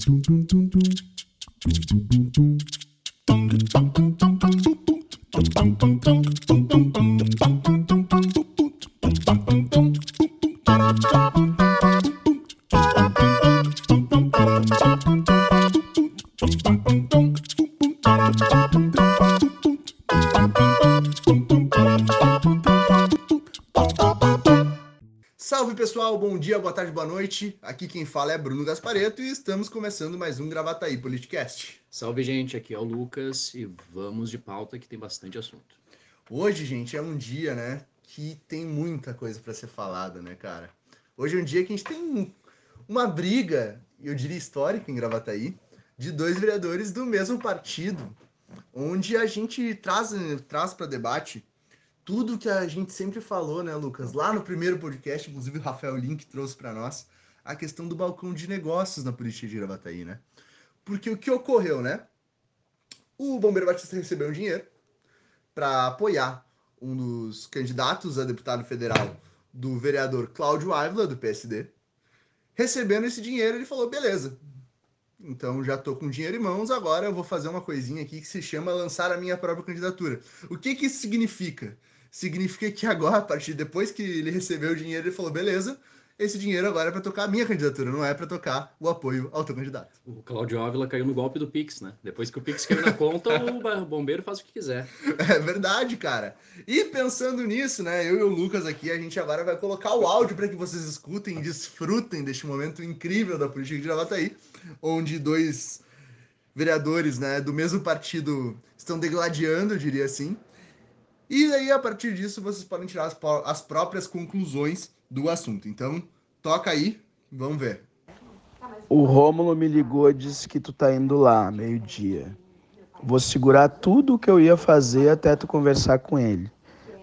トゥントゥントゥンゥン boa tarde, boa noite. Aqui quem fala é Bruno Gaspareto e estamos começando mais um Gravataí Politicast. Salve, gente, aqui é o Lucas e vamos de pauta que tem bastante assunto. Hoje, gente, é um dia, né, que tem muita coisa para ser falada, né, cara? Hoje é um dia que a gente tem uma briga, eu diria histórica em Gravataí, de dois vereadores do mesmo partido, onde a gente traz, traz para debate tudo que a gente sempre falou, né, Lucas? Lá no primeiro podcast, inclusive o Rafael Link trouxe para nós a questão do balcão de negócios na política de Gravataí, né? Porque o que ocorreu, né? O Bombeiro Batista recebeu um dinheiro para apoiar um dos candidatos a deputado federal do vereador Cláudio Ávila, do PSD. Recebendo esse dinheiro, ele falou: beleza, então já tô com dinheiro em mãos, agora eu vou fazer uma coisinha aqui que se chama lançar a minha própria candidatura. O que que isso significa? Significa que agora, a partir depois que ele recebeu o dinheiro, ele falou: beleza, esse dinheiro agora é para tocar a minha candidatura, não é para tocar o apoio ao teu candidato. O Claudio Ávila caiu no golpe do Pix, né? Depois que o Pix caiu na conta, o bombeiro faz o que quiser. É verdade, cara. E pensando nisso, né, eu e o Lucas aqui, a gente agora vai colocar o áudio para que vocês escutem e desfrutem deste momento incrível da política de Gravataí, onde dois vereadores, né, do mesmo partido estão degladiando, eu diria assim, e aí, a partir disso, vocês podem tirar as, as próprias conclusões do assunto. Então, toca aí, vamos ver. O Rômulo me ligou e disse que tu tá indo lá, meio-dia. Vou segurar tudo o que eu ia fazer até tu conversar com ele.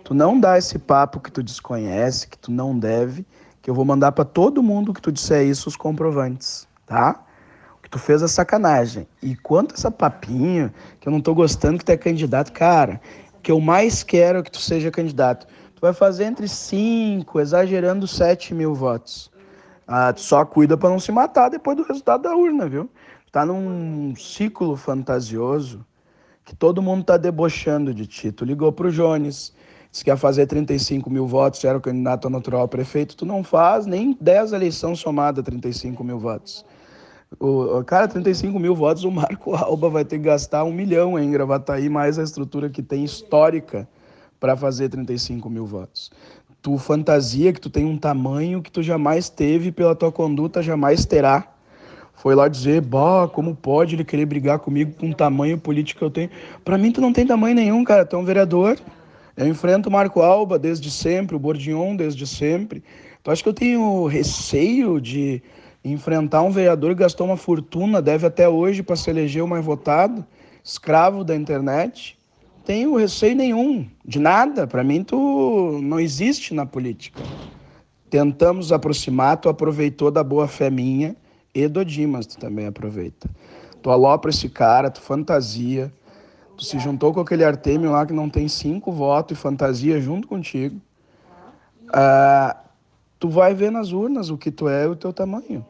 Tu não dá esse papo que tu desconhece, que tu não deve, que eu vou mandar para todo mundo que tu disser isso os comprovantes, tá? O que tu fez é sacanagem. E quanto essa papinha, que eu não tô gostando que tu é candidato, cara, que eu mais quero é que tu seja candidato. Tu vai fazer entre 5, exagerando 7 mil votos. Ah, tu só cuida para não se matar depois do resultado da urna, viu? Tá num ciclo fantasioso que todo mundo tá debochando de ti. Tu ligou pro Jones, disse que ia fazer 35 mil votos, era o candidato natural a prefeito. Tu não faz nem 10 eleições somadas 35 mil votos. O, cara, 35 mil votos, o Marco Alba vai ter que gastar um milhão em Gravataí, mais a estrutura que tem histórica para fazer 35 mil votos. Tu fantasia que tu tem um tamanho que tu jamais teve pela tua conduta jamais terá. Foi lá dizer, bah, como pode ele querer brigar comigo com o tamanho político que eu tenho? Para mim tu não tem tamanho nenhum, cara, tu é um vereador. Eu enfrento o Marco Alba desde sempre, o Bordignon desde sempre. Tu acha que eu tenho receio de enfrentar um vereador que gastou uma fortuna, deve até hoje para se eleger o mais votado, escravo da internet, tenho receio nenhum de nada. Para mim, tu não existe na política. Tentamos aproximar, tu aproveitou da boa fé minha e do Dimas, tu também aproveita. Tu alopra esse cara, tu fantasia, tu se juntou com aquele Artemio lá que não tem cinco votos e fantasia junto contigo. Ah, tu vai ver nas urnas o que tu é e o teu tamanho.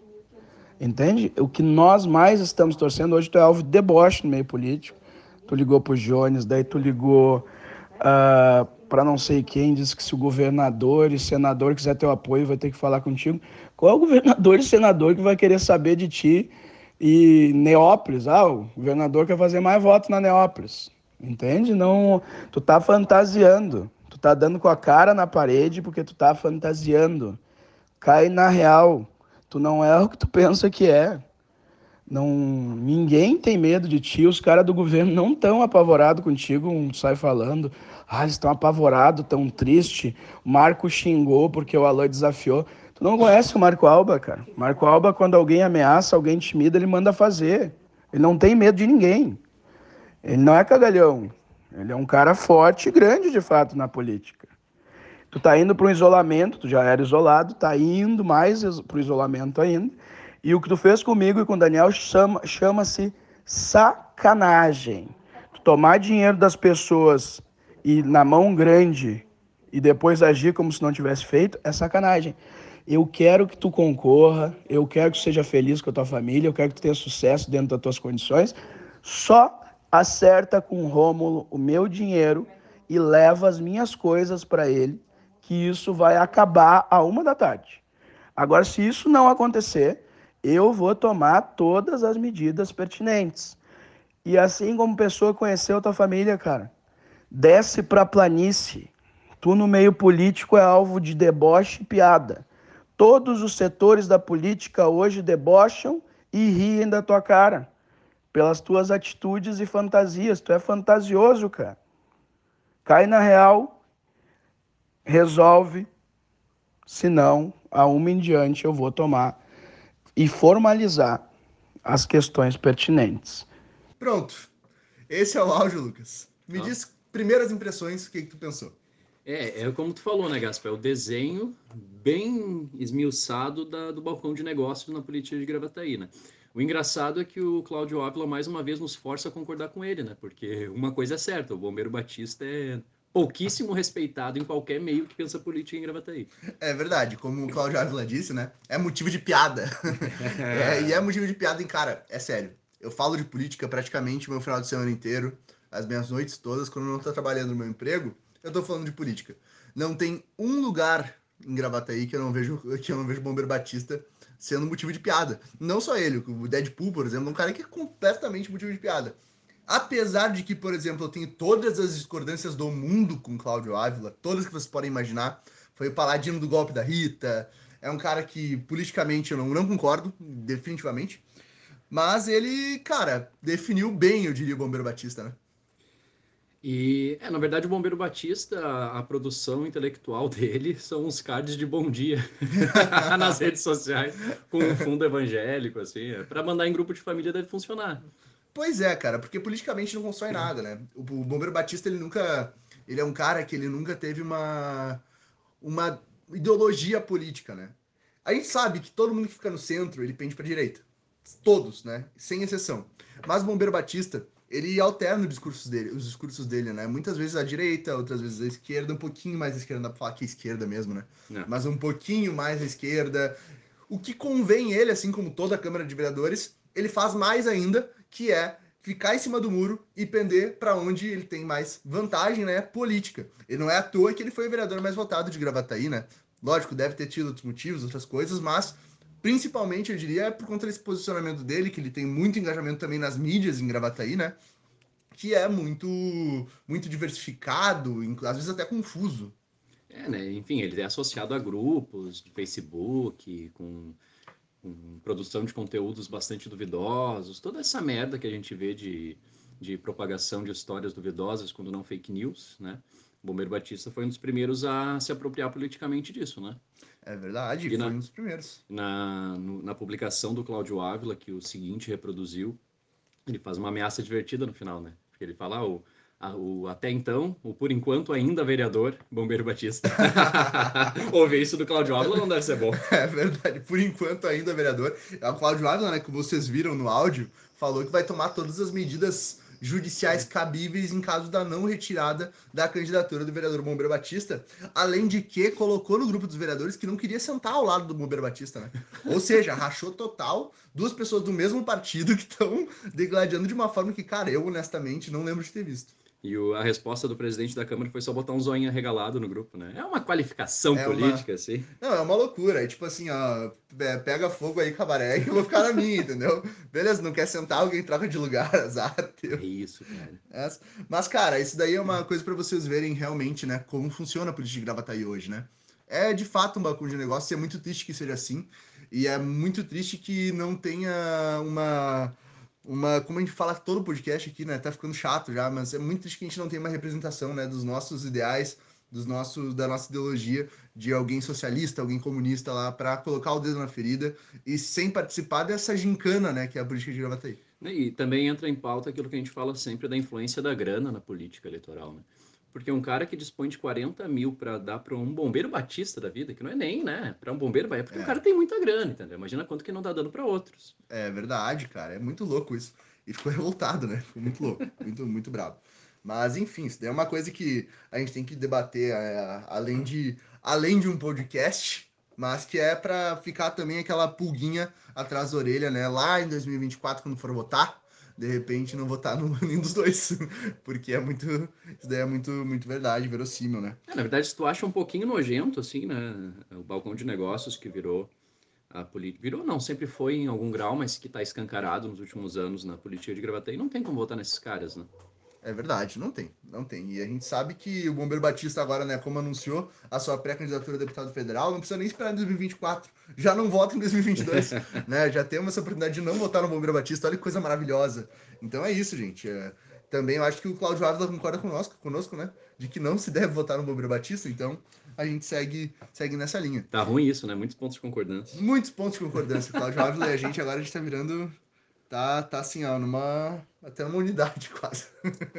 Entende? O que nós mais estamos torcendo hoje, tu é alvo de deboche no meio político. Tu ligou pro Jones, daí tu ligou uh, ah, para não sei quem, disse que se o governador e senador quiser teu apoio, vai ter que falar contigo. Qual é o governador e senador que vai querer saber de ti e Neópolis? Ah, o governador quer fazer mais votos na Neópolis. Entende? Não, tu tá fantasiando. Tu tá dando com a cara na parede porque tu tá fantasiando. Cai na real. Tu não é o que tu pensa que é. Não, ninguém tem medo de ti. Os caras do governo não estão apavorados contigo. Um sai falando, ah, eles estão apavorados, tão triste. Marco xingou porque o Alain desafiou. Tu não conhece o Marco Alba, cara. Marco Alba, quando alguém ameaça, alguém intimida, ele manda fazer. Ele não tem medo de ninguém. Ele não é cagalhão. Ele é um cara forte e grande, de fato, na política. Tu tá indo para um isolamento, tu já era isolado, tá indo mais para o isolamento ainda. E o que tu fez comigo e com o Daniel chama, chama-se sacanagem. Tu tomar dinheiro das pessoas e na mão grande e depois agir como se não tivesse feito é sacanagem. Eu quero que tu concorra, eu quero que tu seja feliz com a tua família, eu quero que tu tenha sucesso dentro das tuas condições. Só acerta com o Rômulo o meu dinheiro e leva as minhas coisas para ele, que isso vai acabar a uma da tarde. Agora, se isso não acontecer, eu vou tomar todas as medidas pertinentes. E assim como pessoa conheceu tua família, cara, desce para a planície. Tu no meio político é alvo de deboche e piada. Todos os setores da política hoje debocham e riem da tua cara pelas tuas atitudes e fantasias. Tu é fantasioso, cara. Cai na real, resolve, senão, a uma em diante eu vou tomar e formalizar as questões pertinentes. Pronto. Esse é o áudio, Lucas. Me ah. diz primeiras impressões, o que, que tu pensou? É, é como tu falou, né, Gaspar? É o desenho bem esmiuçado da, do balcão de negócios na política de Gravataí, né? O engraçado é que o Cláudio Ávila, mais uma vez, nos força a concordar com ele, né? Porque uma coisa é certa, o Bombeiro Batista é pouquíssimo respeitado em qualquer meio que pensa política em Gravataí. É verdade, como o Cláudio Ávila disse, né? É motivo de piada. é, e é motivo de piada em cara, é sério. Eu falo de política praticamente o meu final de semana inteiro, as minhas noites todas, quando eu não estou trabalhando no meu emprego, eu tô falando de política. Não tem um lugar em Gravataí que eu não vejo que eu não vejo Bombeiro Batista sendo motivo de piada. Não só ele, o Deadpool, por exemplo, é um cara que é completamente motivo de piada. Apesar de que, por exemplo, eu tenho todas as discordâncias do mundo com Cláudio Ávila, todas que vocês podem imaginar. Foi o paladino do golpe da Rita. É um cara que politicamente eu não, não concordo, definitivamente. Mas ele, cara, definiu bem, eu diria, o Bombeiro Batista, né? E, é, na verdade, o Bombeiro Batista, a, a, produção intelectual dele são os cards de bom dia nas redes sociais, com um fundo evangélico, assim. É, para mandar em grupo de família deve funcionar. Pois é, cara, porque politicamente não constrói nada, né? O, o Bombeiro Batista, ele nunca. Ele é um cara que ele nunca teve uma. uma ideologia política, né? A gente sabe que todo mundo que fica no centro, ele pende pra direita. Todos, né? Sem exceção. Mas o Bombeiro Batista ele alterna os discursos dele, os discursos dele, né? Muitas vezes à direita, outras vezes à esquerda, um pouquinho mais à esquerda, dá pra falar que é esquerda mesmo, né? Não. Mas um pouquinho mais à esquerda. O que convém ele, assim como toda a Câmara de Vereadores, ele faz mais ainda, que é ficar em cima do muro e pender para onde ele tem mais vantagem, né, política. E não é à toa que ele foi o vereador mais votado de Gravataí, né? Lógico, deve ter tido outros motivos, outras coisas, mas Principalmente, eu diria, é por conta desse posicionamento dele, que ele tem muito engajamento também nas mídias em Gravataí, né? Que é muito, muito diversificado, às vezes até confuso. É, né? Enfim, ele é associado a grupos de Facebook, com, com produção de conteúdos bastante duvidosos, toda essa merda que a gente vê de, de propagação de histórias duvidosas, quando não fake news, né? O Bombeiro Batista foi um dos primeiros a se apropriar politicamente disso, né? É verdade, e foi na, um dos primeiros. Na, no, na publicação do Cláudio Ávila, que o seguinte reproduziu, ele faz uma ameaça divertida no final, né? Porque ele fala, ah, o, o, até então, o por enquanto ainda vereador, Bombeiro Batista. Ouvir isso do Cláudio Ávila não deve ser bom. É verdade, por enquanto ainda vereador. É o Cláudio Ávila, né, que vocês viram no áudio, falou que vai tomar todas as medidas judiciais cabíveis em caso da não retirada da candidatura do vereador Bombeiro Batista, além de que colocou no grupo dos vereadores que não queria sentar ao lado do Bombeiro Batista, né? Ou seja, rachou total duas pessoas do mesmo partido que estão degladiando de uma forma que, cara, eu honestamente não lembro de ter visto. E o, a resposta do presidente da Câmara foi só botar um zoinho regalado no grupo, né? É uma qualificação é política, uma... assim. Não, é uma loucura. É tipo assim, ó, é, pega fogo aí, cabaré, que eu vou ficar na minha, entendeu? Beleza, não quer sentar, alguém troca de lugar, azar. Teu. É isso, cara. É, mas, cara, isso daí é uma coisa para vocês verem realmente, né, como funciona a política de Gravataí hoje, né? É de fato um balcão de negócio, e é muito triste que seja assim. E é muito triste que não tenha uma uma, como a gente fala todo podcast aqui, né, tá ficando chato já, mas é muito triste que a gente não tem uma representação, né, dos nossos ideais, dos nossos, da nossa ideologia, de alguém socialista, alguém comunista lá, para colocar o dedo na ferida e sem participar dessa gincana, né, que é a política de Gravataí. E também entra em pauta aquilo que a gente fala sempre da influência da grana na política eleitoral, né? Porque um cara que dispõe de 40 mil para dar para um bombeiro batista da vida, que não é nem, né? Para um bombeiro, é porque é. o cara tem muita grana, entendeu? Imagina quanto que não tá dando para outros. É verdade, cara. É muito louco isso. E ficou revoltado, né? Ficou muito louco. muito, muito bravo. Mas, enfim, isso daí é uma coisa que a gente tem que debater, é, além, de, além de um podcast, mas que é para ficar também aquela pulguinha atrás da orelha, né? Lá em 2024, quando for votar, de repente não votar no nenhum dos dois, porque é muito, isso daí é muito, muito verdade, verossímil, né? É, na verdade, se tu acha um pouquinho nojento, assim, né? O balcão de negócios que virou a política. Virou, não, sempre foi em algum grau, mas que está escancarado nos últimos anos na política de Gravataí, não tem como votar nesses caras, né? É verdade, não tem, não tem. E a gente sabe que o Bombeiro Batista agora, né, como anunciou a sua pré-candidatura a deputado federal, não precisa nem esperar em 2024, já não vota em 2022, né? Já temos essa oportunidade de não votar no Bombeiro Batista, olha que coisa maravilhosa. Então é isso, gente. É, também eu acho que o Cláudio Ávila concorda conosco, conosco, né? De que não se deve votar no Bombeiro Batista, então a gente segue, segue nessa linha. Tá ruim isso, né? Muitos pontos de concordância. Muitos pontos de concordância. Cláudio Ávila e a gente agora a gente tá virando tá, tá assim, ó, numa. Até uma unidade quase.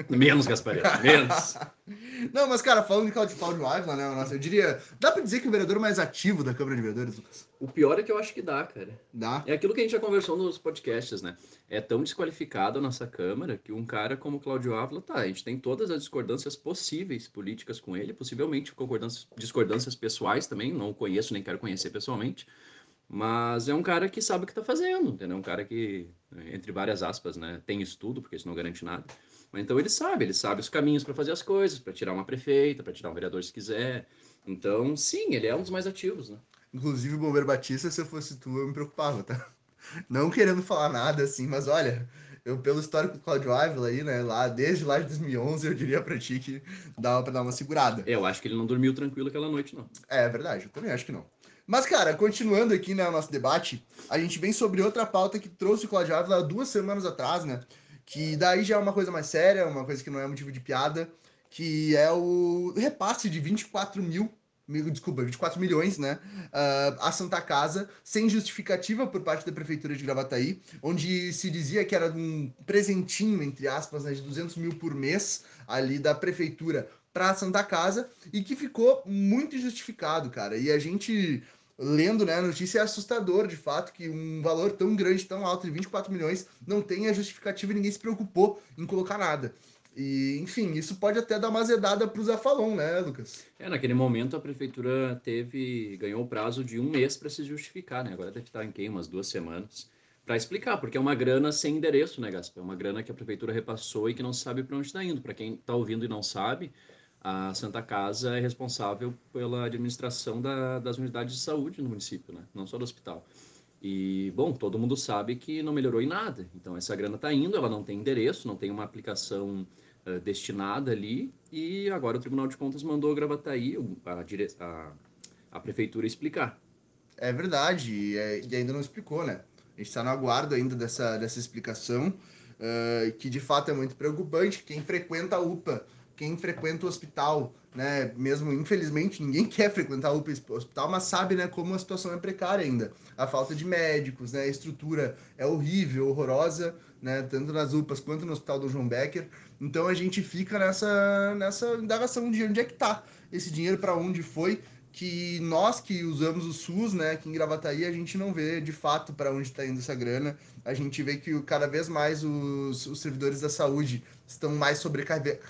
Menos, Gaspareto, menos. Não, mas, cara, falando de Claudio, Claudio Ávila, né? Nossa, eu diria. Dá pra dizer que é o vereador mais ativo da Câmara de Vereadores, Lucas? O pior é que eu acho que dá, cara. Dá. É aquilo que a gente já conversou nos podcasts, né? É tão desqualificado a nossa Câmara que um cara como Cláudio Ávila, tá, a gente tem todas as discordâncias possíveis políticas com ele, possivelmente concordâncias, discordâncias pessoais também, não o conheço nem quero conhecer pessoalmente. Mas é um cara que sabe o que está fazendo, entendeu? Um cara que, entre várias aspas, né, tem estudo, porque isso não garante nada. Mas então ele sabe, ele sabe os caminhos para fazer as coisas, para tirar uma prefeita, para tirar um vereador se quiser. Então, sim, ele é um dos mais ativos, né? Inclusive, o Bombeiro Batista, se eu fosse tu, eu me preocupava, tá? Não querendo falar nada assim, mas olha, eu pelo histórico do Claudio Ávila aí, né, lá desde lá de 2011, eu diria pra ti que dava pra dar uma segurada. Eu acho que ele não dormiu tranquilo aquela noite, não. É, é verdade, eu também acho que não. Mas, cara, continuando aqui, né, o nosso debate, a gente vem sobre outra pauta que trouxe o Claudio Ávila duas semanas atrás, né? Que daí já é uma coisa mais séria, uma coisa que não é motivo de piada, que é o repasse de 24 mil, desculpa, 24 milhões, né, uh, a Santa Casa, sem justificativa por parte da Prefeitura de Gravataí, onde se dizia que era um presentinho, entre aspas, né, de 200 mil por mês ali da Prefeitura para a Santa Casa e que ficou muito injustificado, cara. E a gente lendo né, a notícia, é assustador, de fato, que um valor tão grande, tão alto, de 24 milhões, não tenha justificativa e ninguém se preocupou em colocar nada. E, enfim, isso pode até dar uma azedada para o Zafalon, né, Lucas? É, naquele momento a prefeitura teve, ganhou o prazo de um mês para se justificar, né? Agora deve estar em quem? Umas duas semanas. Para explicar, porque é uma grana sem endereço, né, Gaspar? É uma grana que a prefeitura repassou e que não sabe para onde está indo. Para quem está ouvindo e não sabe, a Santa Casa é responsável pela administração da, das unidades de saúde no município, né? não só do hospital. E, bom, todo mundo sabe que não melhorou em nada. Então, essa grana está indo, ela não tem endereço, não tem uma aplicação uh, destinada ali. E agora o Tribunal de Contas mandou a Gravataí, a, dire... a, a prefeitura, explicar. É verdade, e, é, e ainda não explicou, né? A gente está no aguardo ainda dessa, dessa explicação, uh, que de fato é muito preocupante. Quem frequenta a UPA quem frequenta o hospital, né, mesmo infelizmente ninguém quer frequentar o hospital, mas sabe, né, como a situação é precária ainda. A falta de médicos, né, a estrutura é horrível, horrorosa, né, tanto nas UPAs quanto no Hospital do João Becker. Então a gente fica nessa nessa indagação de onde é que tá esse dinheiro, para onde foi que nós que usamos o SUS, né, aqui em Gravataí, a gente não vê de fato para onde está indo essa grana. A gente vê que cada vez mais os, os servidores da saúde estão mais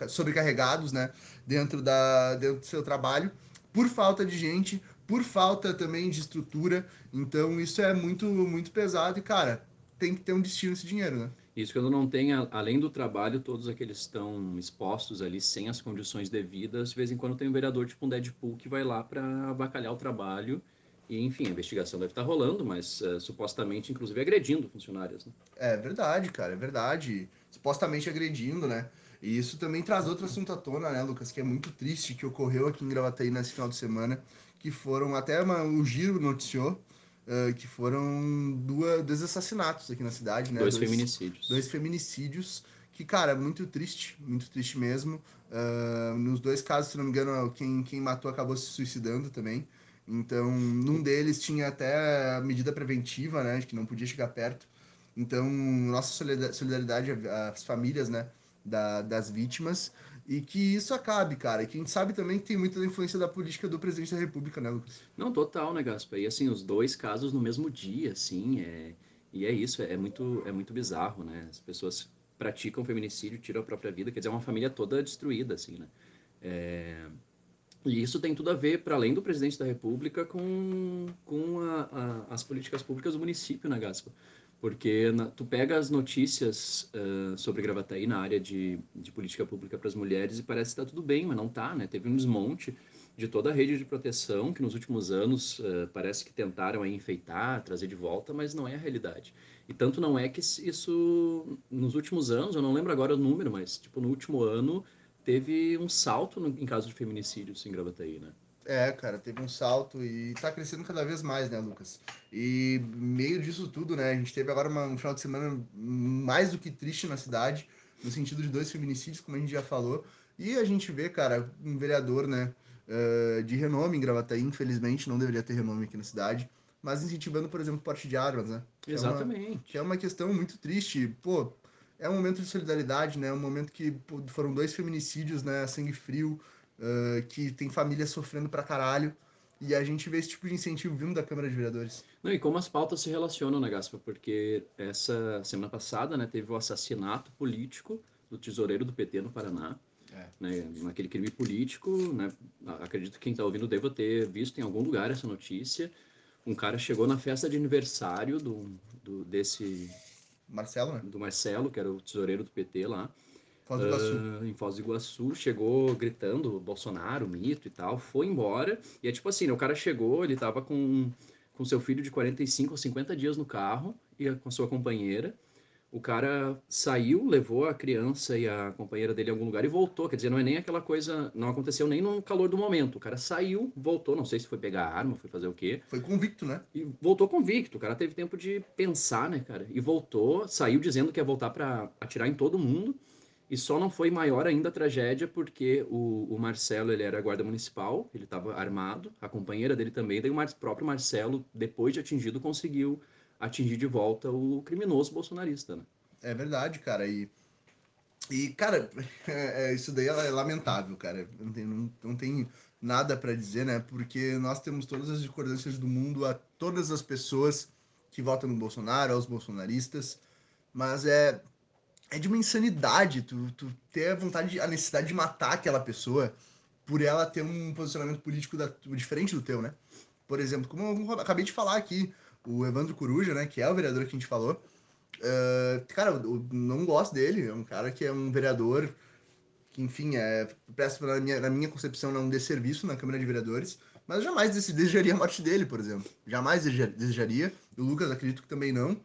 sobrecarregados, né, dentro, da, dentro do seu trabalho, por falta de gente, por falta também de estrutura. Então isso é muito, muito pesado e, cara, tem que ter um destino esse dinheiro, né? Isso quando não tem, além do trabalho, todos aqueles estão expostos ali sem as condições devidas. De vez em quando tem um vereador tipo um Deadpool que vai lá para avacalhar o trabalho. E, enfim, a investigação deve estar rolando, mas uh, supostamente, inclusive, agredindo funcionários. Né? É verdade, cara, é verdade. Supostamente agredindo, né? E isso também traz outro assunto à tona, né, Lucas, que é muito triste, que ocorreu aqui em Gravataí nesse final de semana, que foram, até uma, o Giro noticiou, uh, que foram duas, dois assassinatos aqui na cidade, né? Dois, dois feminicídios. Dois feminicídios, que, cara, muito triste, muito triste mesmo. Uh, nos dois casos, se não me engano, quem, quem matou acabou se suicidando também. Então, num deles tinha até medida preventiva, né? Que não podia chegar perto. Então, nossa solidariedade às famílias, né? Da, das vítimas e que isso acabe, cara. E que a gente sabe também que tem muita influência da política do presidente da República, né, Lucas? Não, total, né, Gaspa? E assim, os dois casos no mesmo dia, assim, é... e é isso, é muito, é muito bizarro, né? As pessoas praticam feminicídio, tiram a própria vida, quer dizer, é uma família toda destruída, assim, né? É... E isso tem tudo a ver, para além do presidente da República, com, com a, a, as políticas públicas do município, né, Gaspa? Porque na, tu pega as notícias uh, sobre Gravataí na área de, de política pública para as mulheres e parece que está tudo bem, mas não está, né? Teve um desmonte de toda a rede de proteção que nos últimos anos uh, parece que tentaram aí enfeitar, trazer de volta, mas não é a realidade. E tanto não é que isso, nos últimos anos, eu não lembro agora o número, mas tipo no último ano teve um salto no, em caso de feminicídios em Gravataí, né? É, cara, teve um salto e tá crescendo cada vez mais, né, Lucas? E meio disso tudo, né, a gente teve agora uma, um final de semana mais do que triste na cidade, no sentido de dois feminicídios, como a gente já falou, e a gente vê, cara, um vereador, né, uh, de renome em Gravataí, infelizmente não deveria ter renome aqui na cidade, mas incentivando, por exemplo, o porte de armas, né? Que Exatamente. É uma, que é uma questão muito triste, pô, é um momento de solidariedade, né? Um momento que pô, foram dois feminicídios, né? Sangue frio, uh, que tem famílias sofrendo pra caralho. E a gente vê esse tipo de incentivo vindo da Câmara de Vereadores. Não, e como as pautas se relacionam, né, Gaspa? Porque essa semana passada, né, teve o assassinato político do tesoureiro do PT no Paraná. É. Né, naquele crime político, né, acredito que quem está ouvindo deva ter visto em algum lugar essa notícia. Um cara chegou na festa de aniversário do, do desse Marcelo, né? Do Marcelo, que era o tesoureiro do PT lá. Foz do Iguaçu. Uh, em Foz do Iguaçu, chegou gritando Bolsonaro, mito e tal, foi embora. E é tipo assim, né, o cara chegou, ele tava com, com seu filho de 45 ou 50 dias no carro, e com a sua companheira. O cara saiu, levou a criança e a companheira dele em algum lugar e voltou. Quer dizer, não é nem aquela coisa. Não aconteceu nem no calor do momento. O cara saiu, voltou. Não sei se foi pegar a arma, foi fazer o quê. Foi convicto, né? E voltou convicto. O cara teve tempo de pensar, né, cara? E voltou, saiu dizendo que ia voltar para atirar em todo mundo. E só não foi maior ainda a tragédia porque o, o Marcelo ele era guarda municipal, ele estava armado, a companheira dele também. Daí o Mar próprio Marcelo, depois de atingido, conseguiu atingir de volta o criminoso bolsonarista, né? É verdade, cara. E, e cara, é, é, isso daí é lamentável, cara. Não tem, não, não tem nada para dizer, né? Porque nós temos todas as discordâncias do mundo a todas as pessoas que votam no Bolsonaro, aos bolsonaristas. Mas é, é de uma insanidade tu, tu ter a vontade, a necessidade de matar aquela pessoa por ela ter um posicionamento político da, diferente do teu, né? Por exemplo, como eu acabei de falar aqui, o Evandro Coruja, né, que é o vereador que a gente falou, uh, cara, eu não gosto dele, é um cara que é um vereador que, enfim, é, presta, na minha, na minha concepção, é um desserviço na Câmara de Vereadores, mas jamais desejaria a morte dele, por exemplo. Jamais desejaria. O Lucas acredito que também não.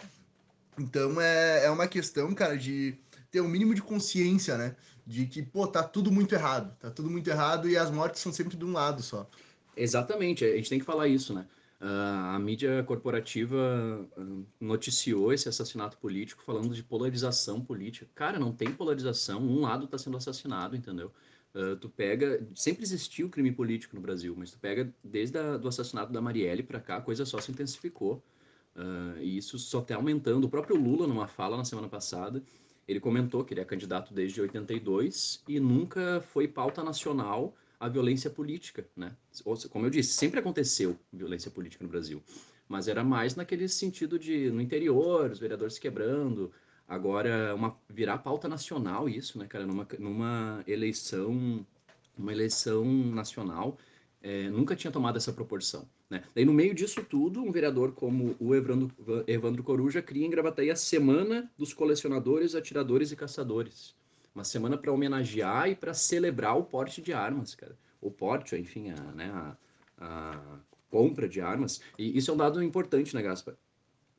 Então é, é uma questão, cara, de ter o um mínimo de consciência, né? De que, pô, tá tudo muito errado. Tá tudo muito errado e as mortes são sempre de um lado só. Exatamente, a gente tem que falar isso, né? Uh, a mídia corporativa uh, noticiou esse assassinato político falando de polarização política. Cara, não tem polarização, um lado está sendo assassinado, entendeu? Uh, tu pega, sempre existiu crime político no Brasil, mas tu pega desde o do assassinato da Marielle para cá, a coisa só se intensificou. E isso só está aumentando. O próprio Lula, numa fala na semana passada, ele comentou que ele é candidato desde 82 e nunca foi pauta nacional a violência política, né? Como eu disse, sempre aconteceu violência política no Brasil, mas era mais naquele sentido de no interior, os vereadores se quebrando. Agora, uma, virar pauta nacional isso, né, cara? Numa, numa eleição, uma eleição nacional, é, nunca tinha tomado essa proporção. Né? Daí, no meio disso tudo, um vereador como o Evandro, Evandro Coruja cria em Gravataí a Semana dos Colecionadores, Atiradores e Caçadores. Uma semana para homenagear e para celebrar o porte de armas, cara. O porte, enfim, a, né, a, a compra de armas. E isso é um dado importante, né, Gaspa?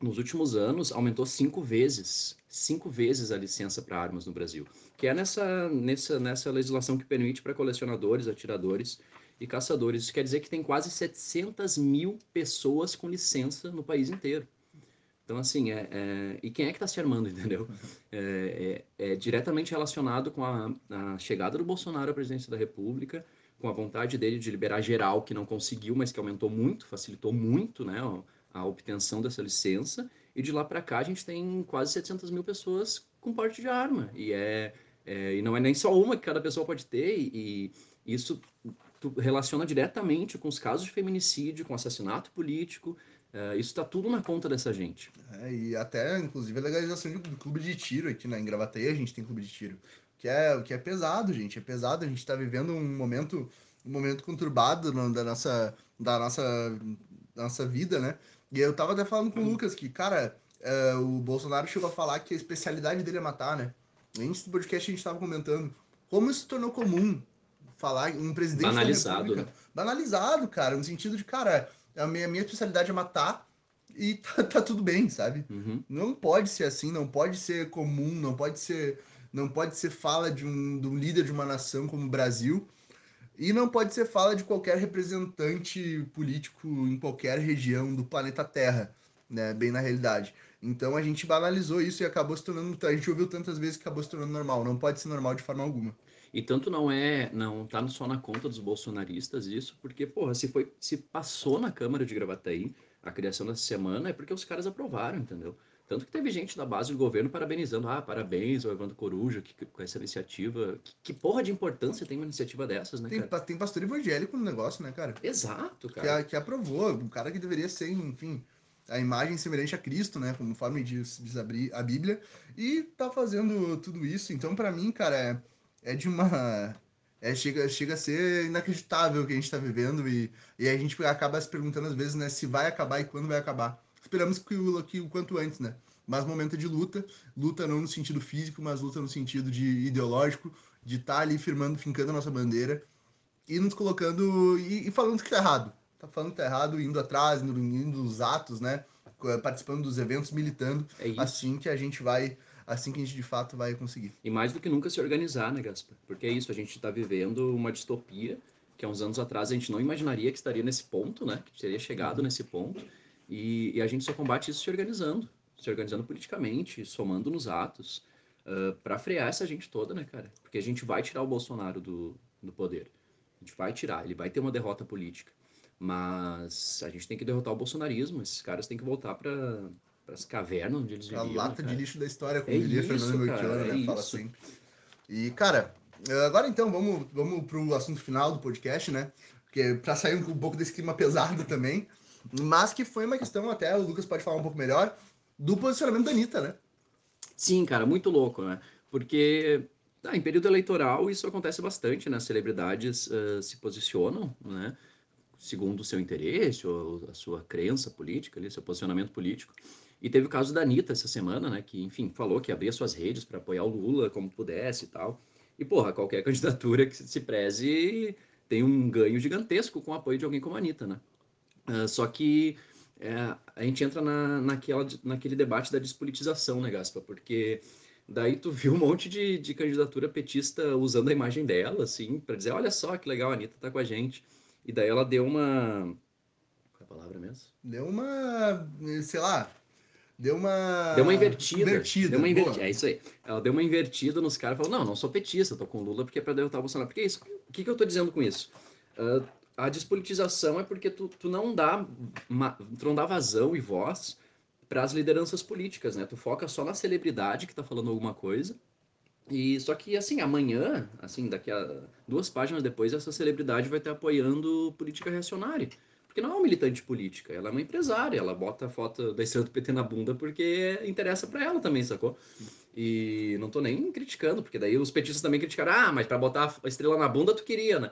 Nos últimos anos, aumentou cinco vezes, cinco vezes a licença para armas no Brasil, que é nessa, nessa, nessa legislação que permite para colecionadores, atiradores e caçadores. Isso quer dizer que tem quase 700 mil pessoas com licença no país inteiro. Então, assim, é, é, e quem é que está se armando, entendeu? É, é, é, diretamente relacionado com a, a, chegada do Bolsonaro à presidência da República, com a vontade dele de liberar geral, que não conseguiu, mas que aumentou muito, facilitou muito né, a obtenção dessa licença. E de lá para cá a gente tem quase 700 mil pessoas com porte de arma. E, é, é, e não é nem só uma que cada pessoa pode ter, e, e isso relaciona diretamente com os casos de feminicídio, com assassinato político, é, isso está tudo na conta dessa gente. É, e até, inclusive, a legalização do clube de tiro aqui né, em Gravataí, a gente tem clube de tiro. Que é, que é pesado, gente. É pesado. A gente está vivendo um momento um momento conturbado no, da nossa, da nossa, da nossa vida, né? E eu tava até falando com o Lucas que, cara, uh, o Bolsonaro chegou a falar que a especialidade dele é matar, né? Antes do podcast a gente tava comentando como isso se tornou comum falar em um presidente Banalizado, né? Banalizado, cara, no sentido de, cara, a minha, minha especialidade é matar e tá, tá tudo bem, sabe? Uhum. Não pode ser assim, não pode ser comum, não pode ser, não pode ser fala de um, de um líder de uma nação como o Brasil e não pode ser fala de qualquer representante político em qualquer região do planeta Terra, né? Bem na realidade. Então a gente banalizou isso e acabou se tornando. A gente ouviu tantas vezes que acabou se tornando normal. Não pode ser normal de forma alguma. E tanto não é, não tá só na conta dos bolsonaristas isso, porque, porra, se foi, se passou na Câmara de Gravataí a criação dessa semana, é porque os caras aprovaram, entendeu? Tanto que teve gente da base do governo parabenizando, ah, parabéns ao Evandro Coruja que, com essa iniciativa. Que, que, porra de importância tem uma iniciativa dessas, né, tem, cara? Tem pastor evangélico no negócio, né, cara? Exato, cara. Que, que aprovou, um cara que deveria ser, enfim, a imagem semelhante a Cristo, né, conforme diz, diz a Bíblia, e tá fazendo tudo isso. Então, para mim, cara, é é de uma. É, chega, chega a ser inacreditável o que a gente está vivendo e, e a gente acaba se perguntando às vezes né, se vai acabar e quando vai acabar. Esperamos que o, que o quanto antes, né? Mas momento de luta, luta não no sentido físico, mas luta no sentido de ideológico, de estar tá ali firmando, fincando a nossa bandeira e nos colocando e, e, falando que tá errado. Tá falando que tá errado, indo atrás, indo, indo nos atos, né? Participando dos eventos, militando. É assim que a gente vai assim que a gente de fato vai conseguir. E mais do que nunca se organizar, né, Gaspar? Porque é isso, a gente está vivendo uma distopia que há uns anos atrás a gente não imaginaria que estaria nesse ponto, né? Que teria chegado uhum. nesse ponto. E, e, a gente só combate isso se organizando, se organizando politicamente, somando nos atos, uh, para frear essa gente toda, né, cara? Porque a gente vai tirar o Bolsonaro do, do poder. A gente vai tirar, ele vai ter uma derrota política. Mas a gente tem que derrotar o bolsonarismo, esses caras têm que voltar para para as cavernas onde eles viviam. A lata né, de lixo da história, como é diria isso, Fernando Melchior, né? É Fala isso. sempre. E, cara, agora então, vamos, vamos pro assunto final do podcast, né? Porque para sair um, pouco desse clima pesado também, mas que foi uma questão, até o Lucas pode falar um pouco melhor, do posicionamento da Anitta, né? Sim, cara, muito louco, né? Porque ah, em período eleitoral isso acontece bastante, né? As celebridades uh, se posicionam, né? Segundo o seu interesse ou a sua crença política, ali, seu posicionamento político. E teve o caso da Anitta essa semana, né? Que, enfim, falou que abria suas redes para apoiar o Lula como pudesse e tal. E, porra, qualquer candidatura que se preze tem um ganho gigantesco com o apoio de alguém como a Anitta, né? Uh, só que é, a gente entra na, naquela, naquele debate da despolitização, né, Gaspa? Porque daí tu viu um monte de, de candidatura petista usando a imagem dela, assim, para dizer, olha só que legal, a Anitta tá com a gente. E daí ela deu uma... Qual é a palavra mesmo? Deu uma, sei lá, deu uma. Deu uma invertida. invertida deu uma invertida. É isso aí. Ela deu uma invertida nos caras e falou: não, não sou petista, tô com Lula porque é pra derrotar o Bolsonaro. Porque é isso. O que, que eu tô dizendo com isso? Uh, a despolitização é porque tu, tu não dá tu não dá vazão e voz para as lideranças políticas, né? Tu foca só na celebridade que tá falando alguma coisa. E só que assim, amanhã, assim, daqui a duas páginas depois, essa celebridade vai estar apoiando política reacionária. Porque não é uma militante política, ela é uma empresária, ela bota a foto da estrela do PT na bunda porque interessa para ela também, sacou? E não tô nem criticando, porque daí os petistas também criticaram, ah, mas para botar a estrela na bunda tu queria, né?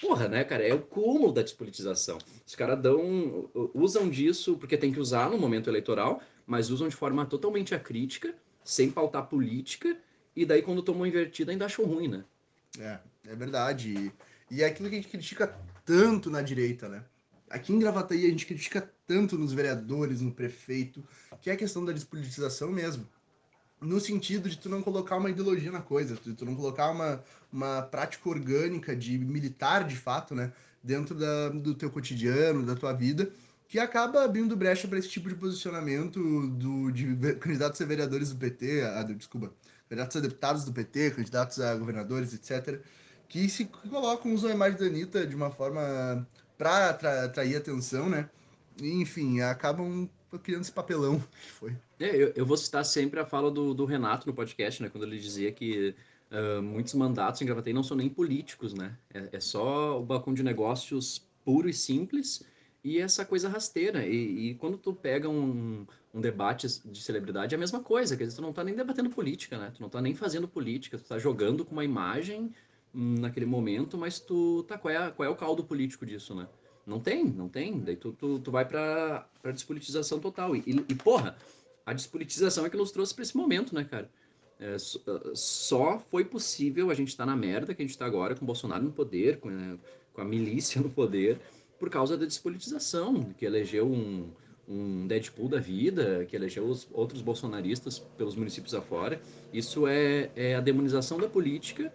Porra, né, cara? É o cúmulo da despolitização. Os caras dão. usam disso porque tem que usar no momento eleitoral, mas usam de forma totalmente acrítica, sem pautar política, e daí quando tomam invertida ainda acham ruim, né? É, é verdade. E é aquilo que a gente critica tanto na direita, né? Aqui em Gravataí a gente critica tanto nos vereadores, no prefeito, que é a questão da despolitização mesmo. No sentido de tu não colocar uma ideologia na coisa, de tu não colocar uma, uma prática orgânica de militar, de fato, né? Dentro da, do teu cotidiano, da tua vida, que acaba abrindo brecha para esse tipo de posicionamento do, de candidatos a vereadores do PT, a, desculpa, candidatos a deputados do PT, candidatos a governadores, etc., que se colocam, usam a imagem da Anitta de uma forma para atrair atenção, né? E, enfim, acabam criando esse papelão que foi. É, eu, eu, vou citar sempre a fala do, do, Renato no podcast, né? Quando ele dizia que uh, muitos mandatos em Gravataí não são nem políticos, né? É, é, só o balcão de negócios puro e simples e essa coisa rasteira. E, e quando tu pega um, um, debate de celebridade, é a mesma coisa. Quer dizer, tu não tá nem debatendo política, né? Tu não tá nem fazendo política, tu tá jogando com uma imagem naquele momento, mas tu tá qual é, qual é o caldo político disso, né? Não tem, não tem. Daí tu, tu, tu vai para para despolitização total. E, e, porra, a despolitização é que nos trouxe para esse momento, né, cara? É, só foi possível a gente estar tá na merda que a gente está agora, com o Bolsonaro no poder, com, né, com a milícia no poder, por causa da despolitização, que elegeu um, um Deadpool da vida, que elegeu os outros bolsonaristas pelos municípios afora. Isso é, é a demonização da política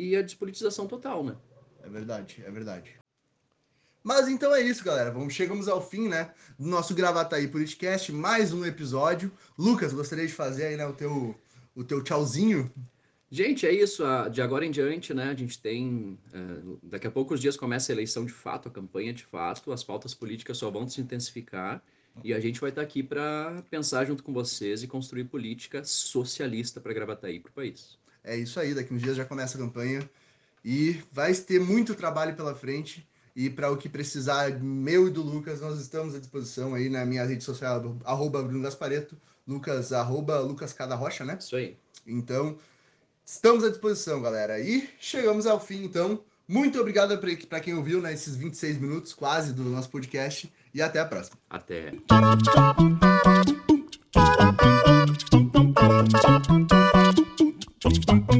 e a despolitização total, né? É verdade, é verdade. Mas então é isso, galera. Vamos, chegamos ao fim, né, do nosso Gravataí Politicast, mais um episódio. Lucas, gostaria de fazer aí, né, o teu, o teu tchauzinho? Gente, é isso. De agora em diante, né, a gente tem. É, daqui a poucos dias começa a eleição de fato, a campanha de fato, as pautas políticas só vão se intensificar. E a gente vai estar aqui para pensar junto com vocês e construir política socialista para Gravataí para o país. É isso aí, daqui uns dias já começa a campanha e vai ter muito trabalho pela frente. E para o que precisar, meu e do Lucas, nós estamos à disposição aí na minha rede social, arroba Bruno Gaspareto, Lucas, arroba Lucas Cada Rocha, né? Isso aí. Então, estamos à disposição, galera. E chegamos ao fim, então. Muito obrigado para quem ouviu nesses né, 26 minutos quase do nosso podcast. E até a próxima. Até. 手里九